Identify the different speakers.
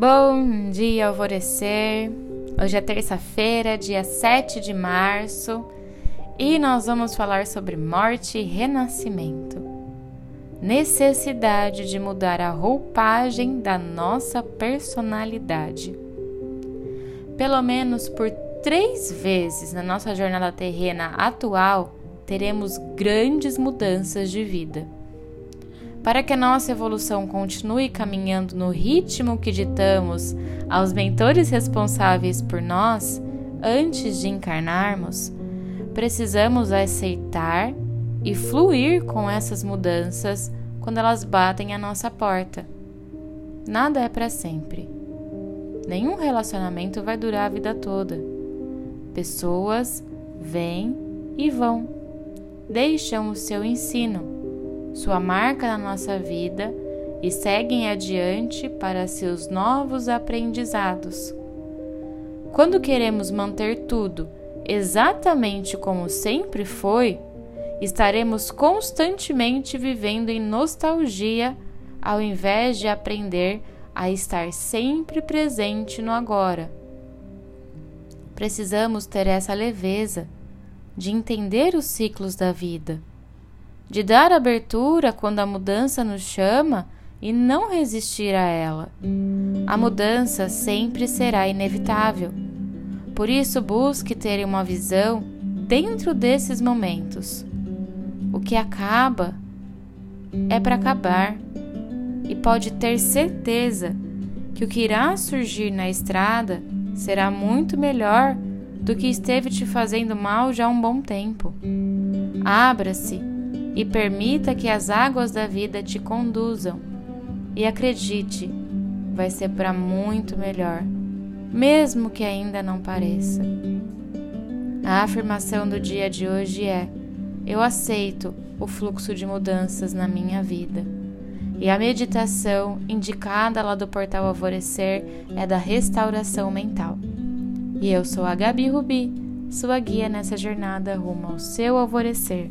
Speaker 1: Bom dia, alvorecer. Hoje é terça-feira, dia 7 de março, e nós vamos falar sobre morte e renascimento. Necessidade de mudar a roupagem da nossa personalidade. Pelo menos por três vezes na nossa jornada terrena atual, teremos grandes mudanças de vida. Para que a nossa evolução continue caminhando no ritmo que ditamos aos mentores responsáveis por nós, antes de encarnarmos, precisamos aceitar e fluir com essas mudanças quando elas batem à nossa porta. Nada é para sempre. Nenhum relacionamento vai durar a vida toda. Pessoas vêm e vão, deixam o seu ensino sua marca na nossa vida e seguem adiante para seus novos aprendizados. Quando queremos manter tudo exatamente como sempre foi, estaremos constantemente vivendo em nostalgia ao invés de aprender a estar sempre presente no agora. Precisamos ter essa leveza de entender os ciclos da vida de dar abertura quando a mudança nos chama e não resistir a ela. A mudança sempre será inevitável. Por isso, busque ter uma visão dentro desses momentos. O que acaba é para acabar, e pode ter certeza que o que irá surgir na estrada será muito melhor do que esteve te fazendo mal já há um bom tempo. Abra-se e permita que as águas da vida te conduzam. E acredite, vai ser para muito melhor, mesmo que ainda não pareça. A afirmação do dia de hoje é: Eu aceito o fluxo de mudanças na minha vida. E a meditação indicada lá do portal Alvorecer é da restauração mental. E eu sou a Gabi Rubi, sua guia nessa jornada rumo ao seu alvorecer.